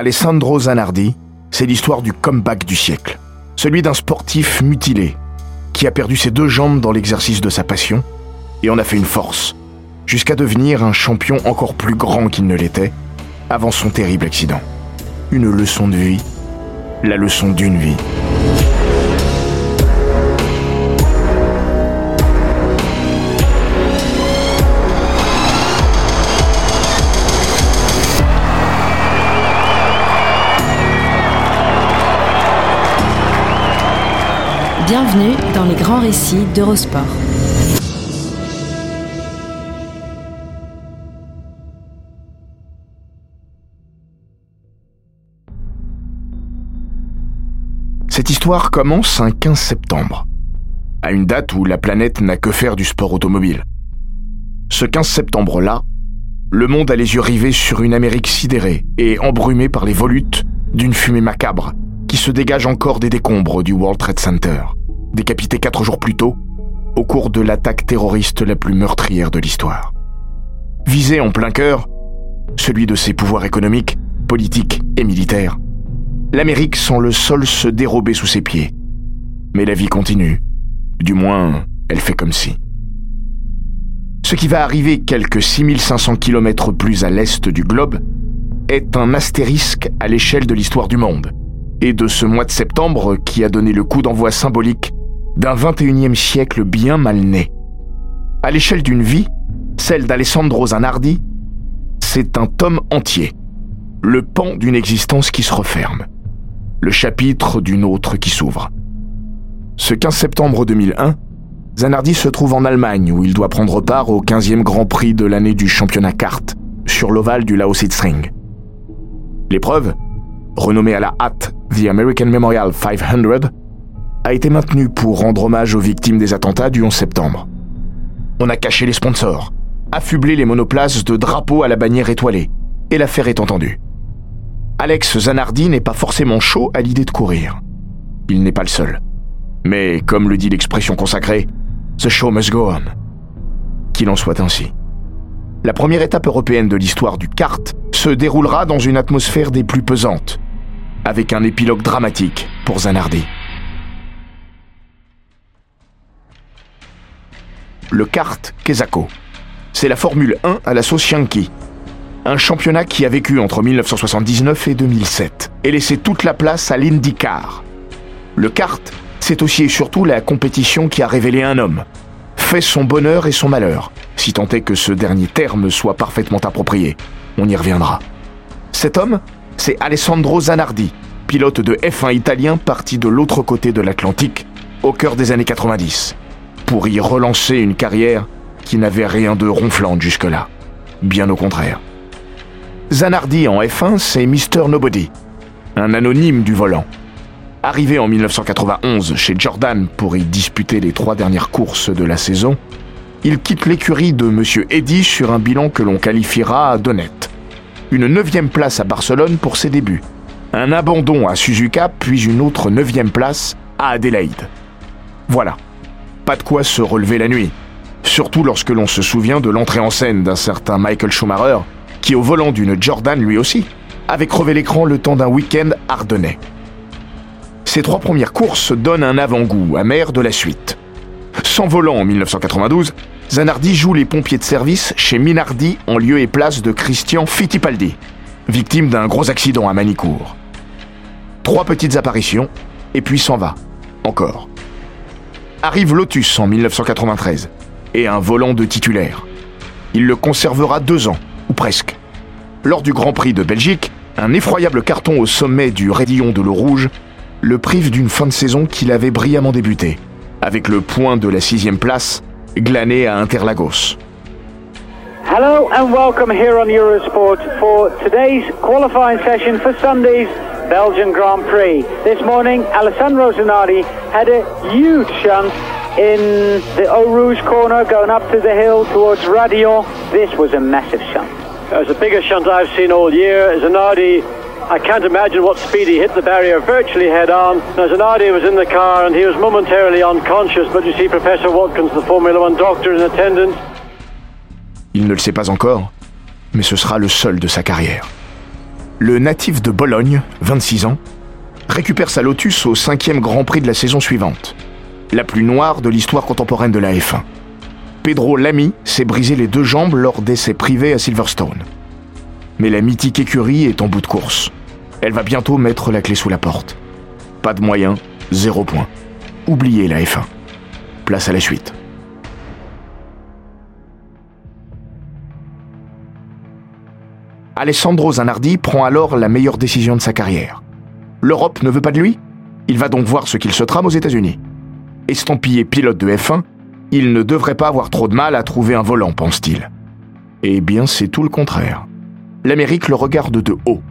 Alessandro Zanardi, c'est l'histoire du comeback du siècle. Celui d'un sportif mutilé, qui a perdu ses deux jambes dans l'exercice de sa passion, et en a fait une force, jusqu'à devenir un champion encore plus grand qu'il ne l'était, avant son terrible accident. Une leçon de vie, la leçon d'une vie. Bienvenue dans les grands récits d'Eurosport. Cette histoire commence un 15 septembre, à une date où la planète n'a que faire du sport automobile. Ce 15 septembre-là, le monde a les yeux rivés sur une Amérique sidérée et embrumée par les volutes d'une fumée macabre qui se dégage encore des décombres du World Trade Center, décapité quatre jours plus tôt, au cours de l'attaque terroriste la plus meurtrière de l'histoire. Visé en plein cœur, celui de ses pouvoirs économiques, politiques et militaires, l'Amérique sent le sol se dérober sous ses pieds. Mais la vie continue. Du moins, elle fait comme si. Ce qui va arriver quelques 6500 km plus à l'est du globe est un astérisque à l'échelle de l'histoire du monde et de ce mois de septembre qui a donné le coup d'envoi symbolique d'un 21e siècle bien mal né. À l'échelle d'une vie, celle d'Alessandro Zanardi, c'est un tome entier, le pan d'une existence qui se referme, le chapitre d'une autre qui s'ouvre. Ce 15 septembre 2001, Zanardi se trouve en Allemagne où il doit prendre part au 15e Grand Prix de l'année du championnat kart sur l'ovale du Lausitzring. L'épreuve, renommée à la hâte The American Memorial 500, a été maintenue pour rendre hommage aux victimes des attentats du 11 septembre. On a caché les sponsors, affublé les monoplaces de drapeaux à la bannière étoilée, et l'affaire est entendue. Alex Zanardi n'est pas forcément chaud à l'idée de courir. Il n'est pas le seul. Mais, comme le dit l'expression consacrée, The show must go on. Qu'il en soit ainsi. La première étape européenne de l'histoire du kart se déroulera dans une atmosphère des plus pesantes, avec un épilogue dramatique pour Zanardi. Le kart Kesako. C'est la Formule 1 à la sauce. Un championnat qui a vécu entre 1979 et 2007 et laissé toute la place à l'IndyCar. Le kart, c'est aussi et surtout la compétition qui a révélé un homme, fait son bonheur et son malheur, si tant est que ce dernier terme soit parfaitement approprié. On y reviendra. Cet homme, c'est Alessandro Zanardi, pilote de F1 italien parti de l'autre côté de l'Atlantique, au cœur des années 90, pour y relancer une carrière qui n'avait rien de ronflante jusque-là. Bien au contraire. Zanardi en F1, c'est Mr. Nobody, un anonyme du volant. Arrivé en 1991 chez Jordan pour y disputer les trois dernières courses de la saison, il quitte l'écurie de Monsieur Eddy sur un bilan que l'on qualifiera d'honnête. Une neuvième place à Barcelone pour ses débuts, un abandon à Suzuka, puis une autre neuvième place à Adélaïde. Voilà, pas de quoi se relever la nuit, surtout lorsque l'on se souvient de l'entrée en scène d'un certain Michael Schumacher, qui au volant d'une Jordan lui aussi, avait crevé l'écran le temps d'un week-end ardennais. Ces trois premières courses donnent un avant-goût amer de la suite. Sans volant en 1992, Zanardi joue les pompiers de service chez Minardi en lieu et place de Christian Fittipaldi, victime d'un gros accident à Manicourt. Trois petites apparitions, et puis s'en va. Encore. Arrive Lotus en 1993, et un volant de titulaire. Il le conservera deux ans, ou presque. Lors du Grand Prix de Belgique, Un effroyable carton au sommet du raidillon de l'eau rouge le prive d'une fin de saison qu'il avait brillamment débuté, avec le point de la sixième place glané à Interlagos. Hello and welcome here on Eurosport for today's qualifying session for Sunday's Belgian Grand Prix. This morning, Alessandro Zanardi had a huge shunt in the Eau Rouge corner going up to the hill towards Radio. This was a massive shunt. It was the biggest shunt I've seen all year. Zanardi, I can't imagine what speed he hit the barrier virtually head on. Now, Zanardi was in the car and he was momentarily unconscious, but you see Professor Watkins, the Formula One doctor, in attendance. Il ne le sait pas encore, mais ce sera le seul de sa carrière. Le natif de Bologne, 26 ans, récupère sa Lotus au cinquième Grand Prix de la saison suivante, la plus noire de l'histoire contemporaine de la F1. Pedro Lamy s'est brisé les deux jambes lors d'essais privés à Silverstone. Mais la mythique écurie est en bout de course. Elle va bientôt mettre la clé sous la porte. Pas de moyens, zéro point. Oubliez la F1. Place à la suite. Alessandro Zanardi prend alors la meilleure décision de sa carrière. L'Europe ne veut pas de lui? Il va donc voir ce qu'il se trame aux États-Unis. Estampillé pilote de F1, il ne devrait pas avoir trop de mal à trouver un volant, pense-t-il. Eh bien, c'est tout le contraire. L'Amérique le regarde de haut.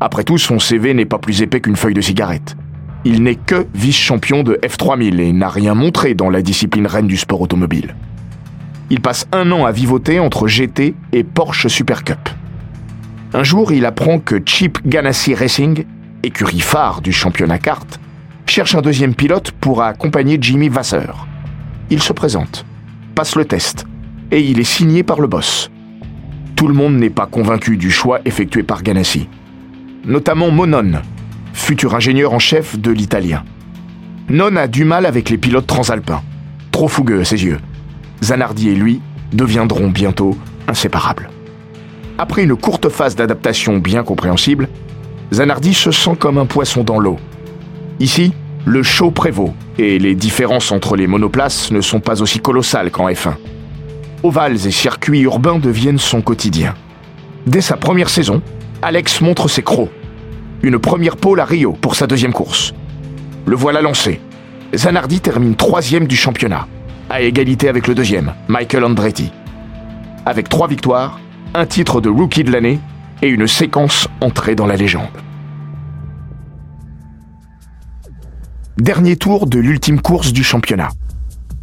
Après tout, son CV n'est pas plus épais qu'une feuille de cigarette. Il n'est que vice-champion de F3000 et n'a rien montré dans la discipline reine du sport automobile. Il passe un an à vivoter entre GT et Porsche Super Cup. Un jour, il apprend que Chip Ganassi Racing, écurie phare du championnat kart, cherche un deuxième pilote pour accompagner Jimmy Vasseur. Il se présente, passe le test, et il est signé par le boss. Tout le monde n'est pas convaincu du choix effectué par Ganassi. Notamment Monon, futur ingénieur en chef de l'italien. Non a du mal avec les pilotes transalpins, trop fougueux à ses yeux. Zanardi et lui deviendront bientôt inséparables. Après une courte phase d'adaptation bien compréhensible, Zanardi se sent comme un poisson dans l'eau. Ici, le show prévaut et les différences entre les monoplaces ne sont pas aussi colossales qu'en F1. Ovales et circuits urbains deviennent son quotidien. Dès sa première saison, Alex montre ses crocs. Une première pole à Rio pour sa deuxième course. Le voilà lancé. Zanardi termine troisième du championnat, à égalité avec le deuxième, Michael Andretti. Avec trois victoires, un titre de rookie de l'année et une séquence entrée dans la légende. Dernier tour de l'ultime course du championnat.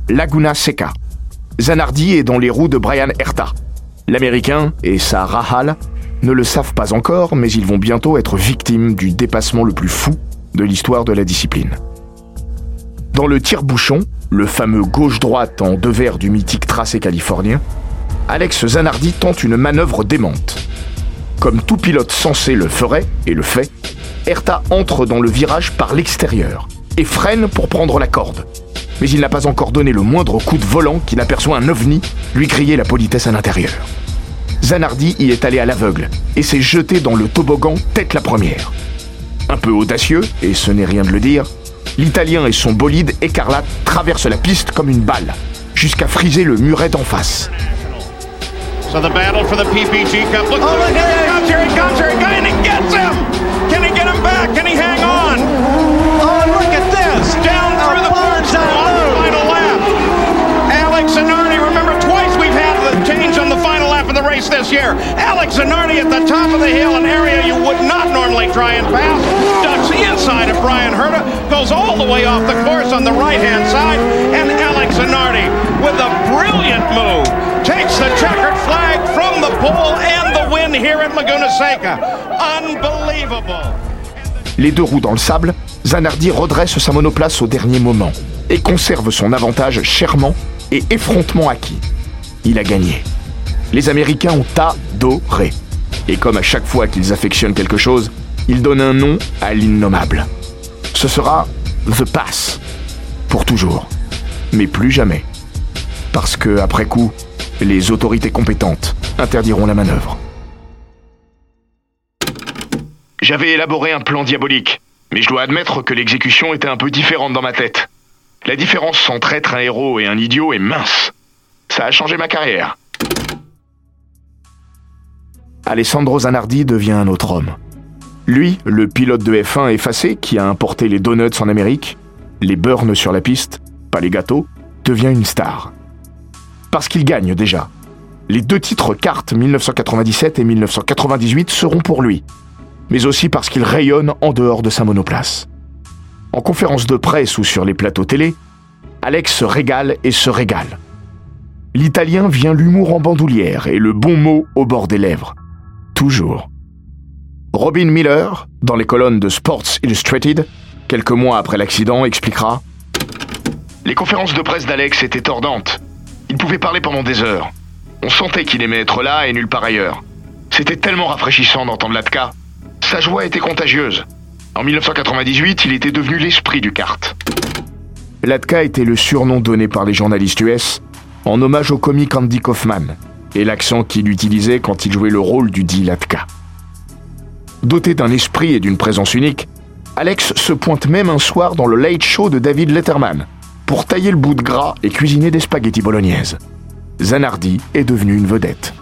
Laguna Seca. Zanardi est dans les roues de Brian Herta. L'Américain et sa Rahal ne le savent pas encore, mais ils vont bientôt être victimes du dépassement le plus fou de l'histoire de la discipline. Dans le tire-bouchon, le fameux gauche-droite en deux verres du mythique tracé californien, Alex Zanardi tente une manœuvre démente. Comme tout pilote censé le ferait, et le fait, Herta entre dans le virage par l'extérieur et freine pour prendre la corde. Mais il n'a pas encore donné le moindre coup de volant qu'il aperçoit un ovni lui crier la politesse à l'intérieur. Zanardi y est allé à l'aveugle et s'est jeté dans le toboggan tête la première. Un peu audacieux, et ce n'est rien de le dire, l'Italien et son bolide écarlate traversent la piste comme une balle, jusqu'à friser le muret d'en face. So the battle for the PPG Cup. Look, oh, look, here he comes, here he comes, here he comes, and he gets him! Can he get him back? Can he hang on? Oh, look at this! Down through the boards on the final lap. Alex Zanardi, remember twice we've had the change on the final lap of the race this year. Alex Zanardi at the top of the hill, an area you would not normally try and pass. Ducks the inside of Brian Herta, goes all the way off the course on the right-hand side, and Alex Zanardi with a brilliant move takes the checkered flag from the pole and the win here at Laguna Seca. Unbelievable. Les deux roues dans le sable, Zanardi redresse sa monoplace au dernier moment et conserve son avantage chèrement et effrontement acquis. Il a gagné. Les Américains ont adoré. Et comme à chaque fois qu'ils affectionnent quelque chose, ils donnent un nom à l'innommable. Ce sera The Pass. Pour toujours. Mais plus jamais. Parce que, après coup, les autorités compétentes interdiront la manœuvre. J'avais élaboré un plan diabolique, mais je dois admettre que l'exécution était un peu différente dans ma tête. La différence entre être un héros et un idiot est mince. Ça a changé ma carrière. Alessandro Zanardi devient un autre homme. Lui, le pilote de F1 effacé qui a importé les donuts en Amérique, les burns sur la piste, pas les gâteaux, devient une star. Parce qu'il gagne déjà. Les deux titres cartes 1997 et 1998 seront pour lui, mais aussi parce qu'il rayonne en dehors de sa monoplace. En conférence de presse ou sur les plateaux télé, Alex se régale et se régale. L'italien vient l'humour en bandoulière et le bon mot au bord des lèvres. Toujours. Robin Miller, dans les colonnes de Sports Illustrated, quelques mois après l'accident, expliquera Les conférences de presse d'Alex étaient tordantes. Il pouvait parler pendant des heures. On sentait qu'il aimait être là et nulle part ailleurs. C'était tellement rafraîchissant d'entendre Latka. Sa joie était contagieuse. En 1998, il était devenu l'esprit du kart. Latka était le surnom donné par les journalistes US en hommage au comique Andy Kaufman et l'accent qu'il utilisait quand il jouait le rôle du dit Latka. Doté d'un esprit et d'une présence unique, Alex se pointe même un soir dans le Late Show de David Letterman pour tailler le bout de gras et cuisiner des spaghettis bolognaises. Zanardi est devenu une vedette.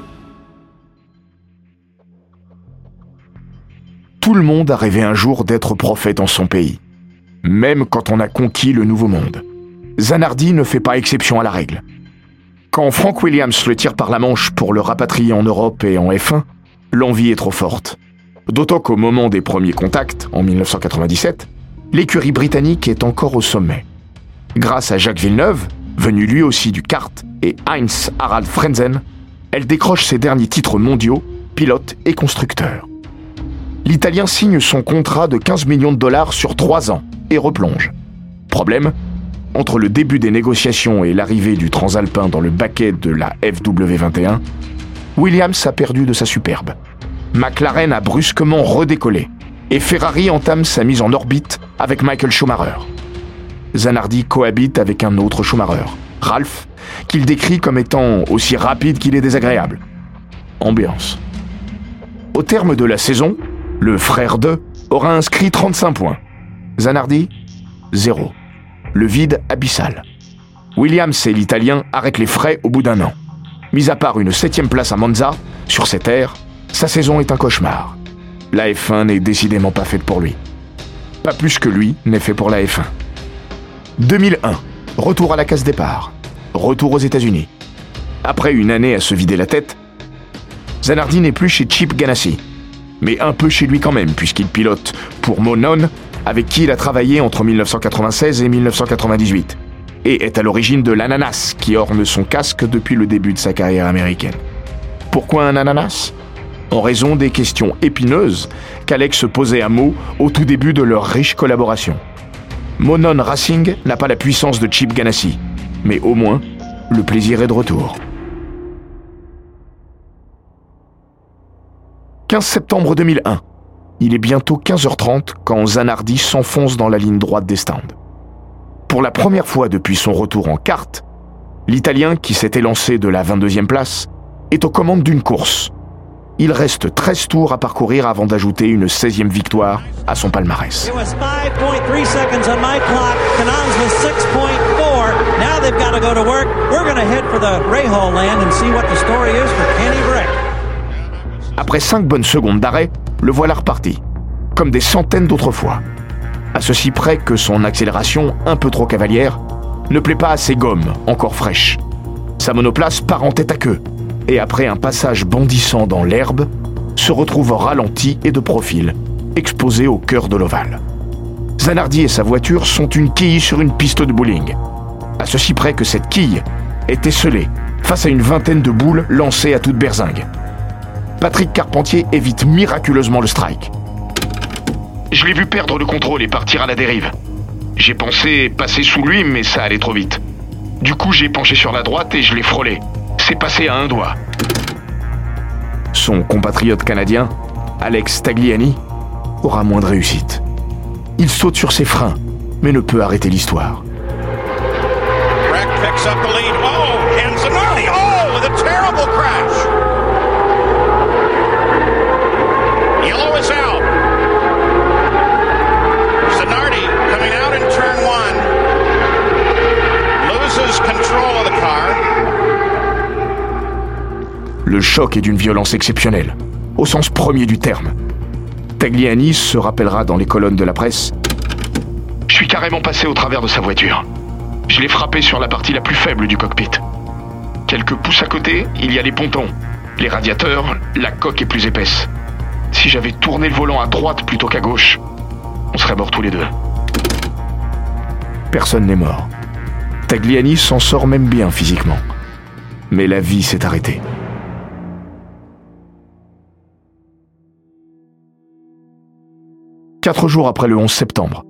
Tout le monde a rêvé un jour d'être prophète en son pays, même quand on a conquis le Nouveau Monde. Zanardi ne fait pas exception à la règle. Quand Frank Williams le tire par la manche pour le rapatrier en Europe et en F1, l'envie est trop forte. D'autant qu'au moment des premiers contacts, en 1997, l'écurie britannique est encore au sommet. Grâce à Jacques Villeneuve, venu lui aussi du kart, et Heinz Harald Frenzen, elle décroche ses derniers titres mondiaux, pilote et constructeur. L'Italien signe son contrat de 15 millions de dollars sur 3 ans et replonge. Problème, entre le début des négociations et l'arrivée du transalpin dans le baquet de la FW21, Williams a perdu de sa superbe. McLaren a brusquement redécollé et Ferrari entame sa mise en orbite avec Michael Schumacher. Zanardi cohabite avec un autre Schumacher, Ralph, qu'il décrit comme étant aussi rapide qu'il est désagréable. Ambiance. Au terme de la saison, le frère de aura inscrit 35 points. Zanardi, 0 le vide abyssal. Williams et l'Italien arrêtent les frais au bout d'un an. Mis à part une septième place à Monza, sur cette aire, sa saison est un cauchemar. La F1 n'est décidément pas faite pour lui. Pas plus que lui n'est fait pour la F1. 2001, retour à la case départ. Retour aux États-Unis. Après une année à se vider la tête, Zanardi n'est plus chez Chip Ganassi, mais un peu chez lui quand même, puisqu'il pilote pour Monon avec qui il a travaillé entre 1996 et 1998, et est à l'origine de l'ananas qui orne son casque depuis le début de sa carrière américaine. Pourquoi un ananas? En raison des questions épineuses qu'Alex posait à mots au tout début de leur riche collaboration. Monon Racing n'a pas la puissance de Chip Ganassi, mais au moins, le plaisir est de retour. 15 septembre 2001. Il est bientôt 15h30 quand Zanardi s'enfonce dans la ligne droite des stands. Pour la première fois depuis son retour en carte, l'Italien, qui s'était lancé de la 22e place, est aux commandes d'une course. Il reste 13 tours à parcourir avant d'ajouter une 16e victoire à son palmarès. Après 5 bonnes secondes d'arrêt, le voilà reparti, comme des centaines d'autres fois. À ceci près que son accélération, un peu trop cavalière, ne plaît pas à ses gommes, encore fraîches. Sa monoplace part en tête à queue, et après un passage bondissant dans l'herbe, se retrouve ralenti et de profil, exposé au cœur de l'ovale. Zanardi et sa voiture sont une quille sur une piste de bowling. À ceci près que cette quille est esselée face à une vingtaine de boules lancées à toute berzingue. Patrick Carpentier évite miraculeusement le strike. Je l'ai vu perdre le contrôle et partir à la dérive. J'ai pensé passer sous lui, mais ça allait trop vite. Du coup, j'ai penché sur la droite et je l'ai frôlé. C'est passé à un doigt. Son compatriote canadien, Alex Tagliani, aura moins de réussite. Il saute sur ses freins, mais ne peut arrêter l'histoire. Choc est d'une violence exceptionnelle, au sens premier du terme. Tagliani se rappellera dans les colonnes de la presse Je suis carrément passé au travers de sa voiture. Je l'ai frappé sur la partie la plus faible du cockpit. Quelques pouces à côté, il y a les pontons, les radiateurs, la coque est plus épaisse. Si j'avais tourné le volant à droite plutôt qu'à gauche, on serait morts tous les deux. Personne n'est mort. Tagliani s'en sort même bien physiquement. Mais la vie s'est arrêtée. Quatre jours après le 11 septembre,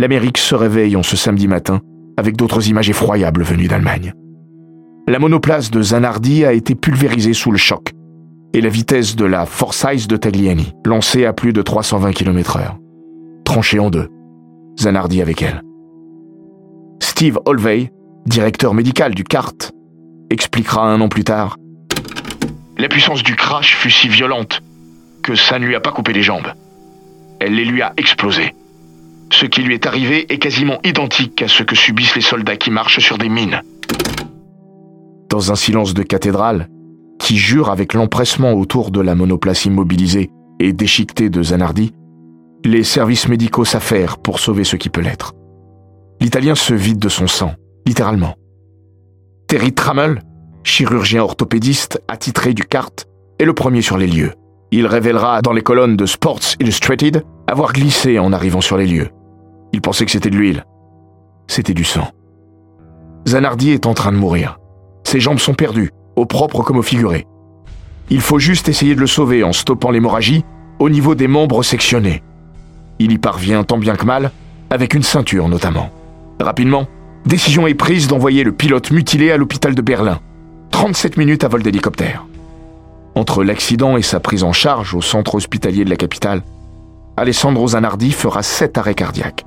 l'Amérique se réveille en ce samedi matin avec d'autres images effroyables venues d'Allemagne. La monoplace de Zanardi a été pulvérisée sous le choc et la vitesse de la Forsyth de Tagliani, lancée à plus de 320 km/h, tranchée en deux. Zanardi avec elle. Steve Olvey, directeur médical du CART, expliquera un an plus tard La puissance du crash fut si violente que ça ne lui a pas coupé les jambes. Elle les lui a explosées. Ce qui lui est arrivé est quasiment identique à ce que subissent les soldats qui marchent sur des mines. Dans un silence de cathédrale, qui jure avec l'empressement autour de la monoplace immobilisée et déchiquetée de Zanardi, les services médicaux s'affairent pour sauver ce qui peut l'être. L'Italien se vide de son sang, littéralement. Terry Trammell, chirurgien orthopédiste attitré du CART, est le premier sur les lieux. Il révélera dans les colonnes de Sports Illustrated avoir glissé en arrivant sur les lieux. Il pensait que c'était de l'huile. C'était du sang. Zanardi est en train de mourir. Ses jambes sont perdues, au propre comme au figuré. Il faut juste essayer de le sauver en stoppant l'hémorragie au niveau des membres sectionnés. Il y parvient tant bien que mal, avec une ceinture notamment. Rapidement, décision est prise d'envoyer le pilote mutilé à l'hôpital de Berlin. 37 minutes à vol d'hélicoptère. Entre l'accident et sa prise en charge au centre hospitalier de la capitale, Alessandro Zanardi fera sept arrêts cardiaques,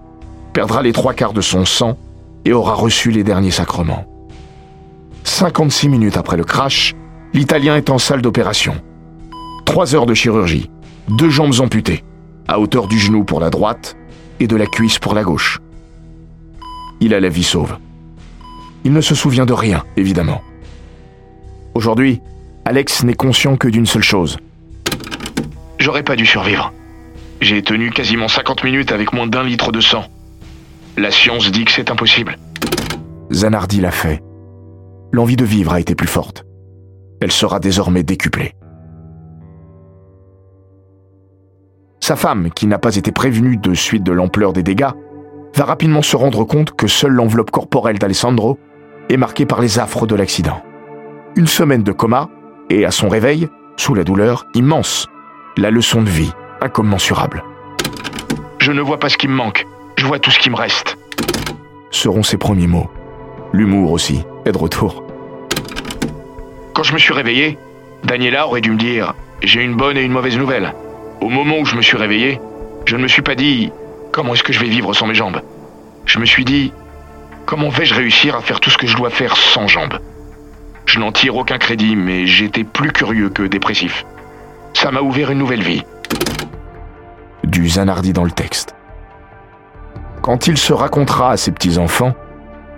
perdra les trois quarts de son sang et aura reçu les derniers sacrements. 56 minutes après le crash, l'Italien est en salle d'opération. Trois heures de chirurgie, deux jambes amputées, à hauteur du genou pour la droite et de la cuisse pour la gauche. Il a la vie sauve. Il ne se souvient de rien, évidemment. Aujourd'hui, Alex n'est conscient que d'une seule chose. J'aurais pas dû survivre. J'ai tenu quasiment 50 minutes avec moins d'un litre de sang. La science dit que c'est impossible. Zanardi l'a fait. L'envie de vivre a été plus forte. Elle sera désormais décuplée. Sa femme, qui n'a pas été prévenue de suite de l'ampleur des dégâts, va rapidement se rendre compte que seule l'enveloppe corporelle d'Alessandro est marquée par les affres de l'accident. Une semaine de coma, et à son réveil, sous la douleur immense, la leçon de vie incommensurable. Je ne vois pas ce qui me manque, je vois tout ce qui me reste. Seront ses premiers mots. L'humour aussi est de retour. Quand je me suis réveillé, Daniela aurait dû me dire J'ai une bonne et une mauvaise nouvelle. Au moment où je me suis réveillé, je ne me suis pas dit Comment est-ce que je vais vivre sans mes jambes? Je me suis dit Comment vais-je réussir à faire tout ce que je dois faire sans jambes? Je n'en tire aucun crédit, mais j'étais plus curieux que dépressif. Ça m'a ouvert une nouvelle vie. Du Zanardi dans le texte. Quand il se racontera à ses petits-enfants,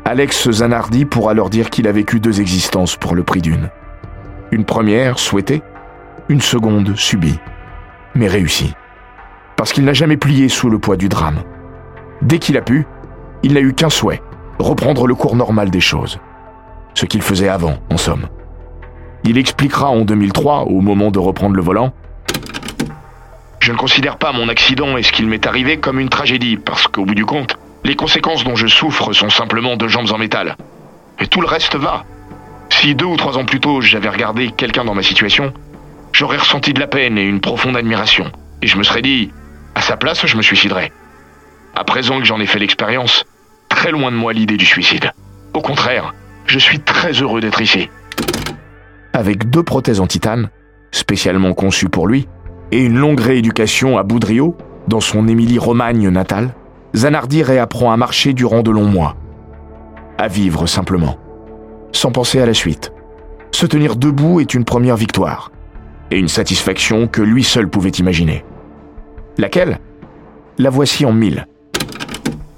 Alex Zanardi pourra leur dire qu'il a vécu deux existences pour le prix d'une. Une première, souhaitée, une seconde, subie, mais réussie. Parce qu'il n'a jamais plié sous le poids du drame. Dès qu'il a pu, il n'a eu qu'un souhait, reprendre le cours normal des choses. Ce qu'il faisait avant, en somme. Il expliquera en 2003, au moment de reprendre le volant, Je ne considère pas mon accident et ce qu'il m'est arrivé comme une tragédie, parce qu'au bout du compte, les conséquences dont je souffre sont simplement deux jambes en métal. Et tout le reste va. Si deux ou trois ans plus tôt j'avais regardé quelqu'un dans ma situation, j'aurais ressenti de la peine et une profonde admiration. Et je me serais dit, à sa place, je me suiciderais. À présent que j'en ai fait l'expérience, très loin de moi l'idée du suicide. Au contraire, je suis très heureux d'être ici. Avec deux prothèses en titane, spécialement conçues pour lui, et une longue rééducation à Boudrio, dans son Émilie-Romagne natale, Zanardi réapprend à marcher durant de longs mois. À vivre simplement. Sans penser à la suite. Se tenir debout est une première victoire. Et une satisfaction que lui seul pouvait imaginer. Laquelle? La voici en mille.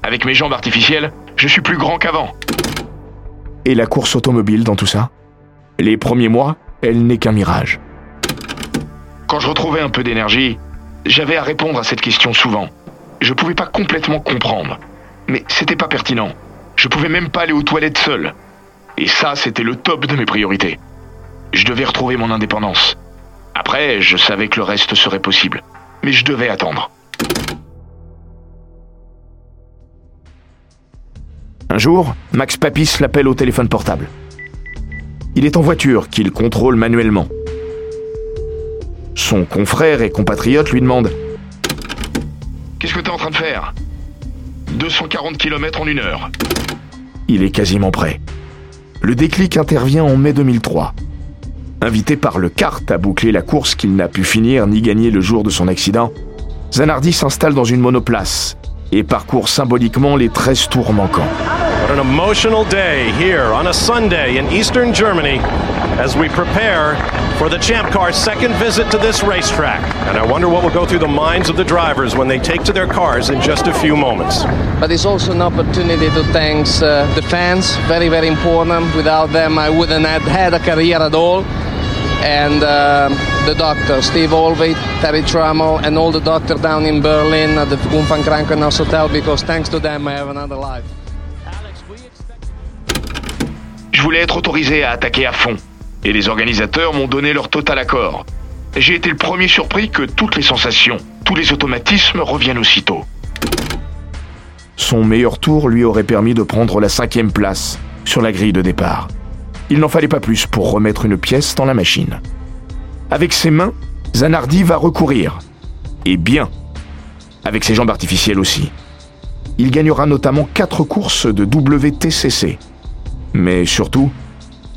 Avec mes jambes artificielles, je suis plus grand qu'avant. Et la course automobile dans tout ça Les premiers mois, elle n'est qu'un mirage. Quand je retrouvais un peu d'énergie, J'avais à répondre à cette question souvent. Je pouvais pas complètement comprendre. Mais c'était pas pertinent. Je pouvais même pas aller aux toilettes seul. Et ça, c'était le top de mes priorités. Je devais retrouver mon indépendance. Après, je savais que le reste serait possible. Mais je devais attendre. Un jour, Max Papis l'appelle au téléphone portable. Il est en voiture qu'il contrôle manuellement. Son confrère et compatriote lui demande Qu'est-ce que tu es en train de faire? 240 km en une heure. Il est quasiment prêt. Le déclic intervient en mai 2003. Invité par le kart à boucler la course qu'il n'a pu finir ni gagner le jour de son accident, Zanardi s'installe dans une monoplace et parcourt symboliquement les 13 tours manquants. What an emotional day here on a Sunday in eastern Germany as we prepare for the Champ Car's second visit to this racetrack. And I wonder what will go through the minds of the drivers when they take to their cars in just a few moments. But it's also an opportunity to thank uh, the fans, very, very important. Without them, I wouldn't have had a career at all. And uh, the doctor, Steve Olvey, Terry Trammell, and all the doctors down in Berlin at the Krankenhaus Hotel, because thanks to them, I have another life. Je voulais être autorisé à attaquer à fond, et les organisateurs m'ont donné leur total accord. J'ai été le premier surpris que toutes les sensations, tous les automatismes reviennent aussitôt. Son meilleur tour lui aurait permis de prendre la cinquième place sur la grille de départ. Il n'en fallait pas plus pour remettre une pièce dans la machine. Avec ses mains, Zanardi va recourir. Et bien. Avec ses jambes artificielles aussi. Il gagnera notamment quatre courses de WTCC. Mais surtout,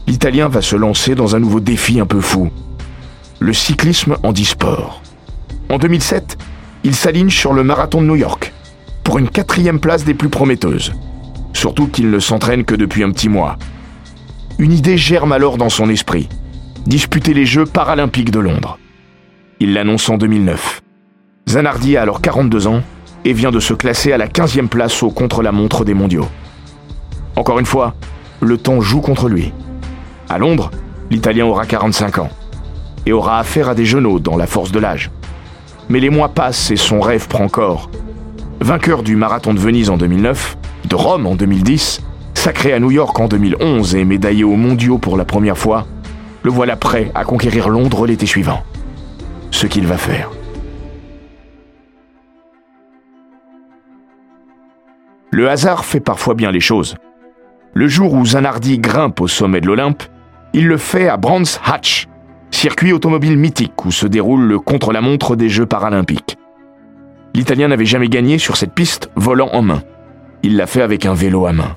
l'Italien va se lancer dans un nouveau défi un peu fou. Le cyclisme en e-sport. En 2007, il s'aligne sur le marathon de New York, pour une quatrième place des plus prometteuses. Surtout qu'il ne s'entraîne que depuis un petit mois. Une idée germe alors dans son esprit. Disputer les Jeux paralympiques de Londres. Il l'annonce en 2009. Zanardi a alors 42 ans et vient de se classer à la 15e place au contre-la-montre des mondiaux. Encore une fois, le temps joue contre lui. À Londres, l'Italien aura 45 ans et aura affaire à des genoux dans la force de l'âge. Mais les mois passent et son rêve prend corps. Vainqueur du marathon de Venise en 2009, de Rome en 2010, sacré à New York en 2011 et médaillé aux mondiaux pour la première fois, le voilà prêt à conquérir Londres l'été suivant. Ce qu'il va faire. Le hasard fait parfois bien les choses. Le jour où Zanardi grimpe au sommet de l'Olympe, il le fait à Brands Hatch, circuit automobile mythique où se déroule le contre-la-montre des Jeux paralympiques. L'Italien n'avait jamais gagné sur cette piste volant en main. Il l'a fait avec un vélo à main.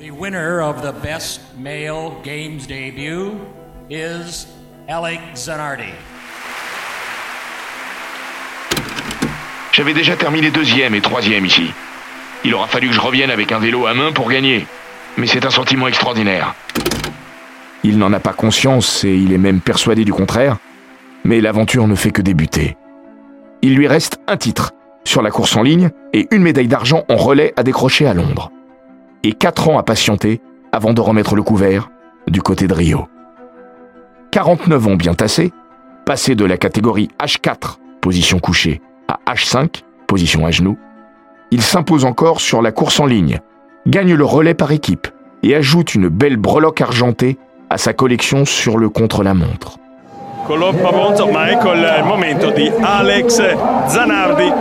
Alec Zanardi. J'avais déjà terminé deuxième et troisième ici. Il aura fallu que je revienne avec un vélo à main pour gagner. Mais c'est un sentiment extraordinaire. Il n'en a pas conscience et il est même persuadé du contraire, mais l'aventure ne fait que débuter. Il lui reste un titre sur la course en ligne et une médaille d'argent en relais à décrocher à Londres. Et quatre ans à patienter avant de remettre le couvert du côté de Rio. 49 ans bien tassés, passé de la catégorie H4, position couchée, à H5, position à genoux, il s'impose encore sur la course en ligne, gagne le relais par équipe et ajoute une belle breloque argentée à sa collection sur le contre-la-montre. Zanardi.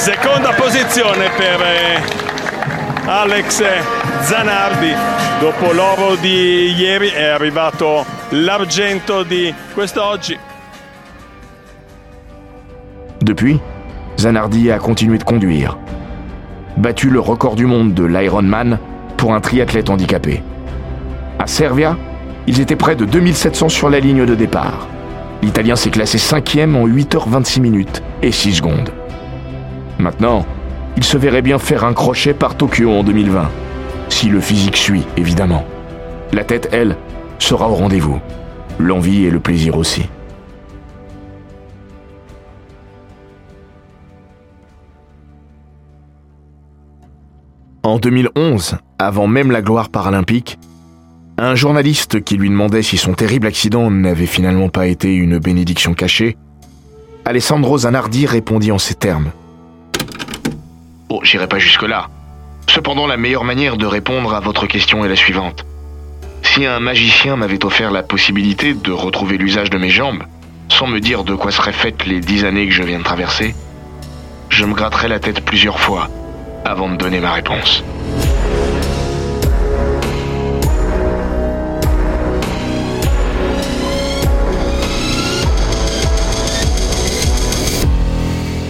Seconda posizione per eh, Alex Zanardi. Dopo l'oro di ieri è arrivato l'argento di quest'oggi. Depuis, Zanardi a continué de conduire. Battu le record du monde de l'Ironman pour un triathlète handicapé. À Servia, ils étaient près de 2700 sur la ligne de départ. L'Italien s'est classé cinquième en 8h26 minutes et 6 secondes. Maintenant, il se verrait bien faire un crochet par Tokyo en 2020. Si le physique suit, évidemment. La tête, elle, sera au rendez-vous. L'envie et le plaisir aussi. En 2011, avant même la gloire paralympique, un journaliste qui lui demandait si son terrible accident n'avait finalement pas été une bénédiction cachée, Alessandro Zanardi répondit en ces termes. Oh, j'irai pas jusque-là. Cependant, la meilleure manière de répondre à votre question est la suivante. Si un magicien m'avait offert la possibilité de retrouver l'usage de mes jambes, sans me dire de quoi seraient faites les dix années que je viens de traverser, je me gratterais la tête plusieurs fois avant de donner ma réponse.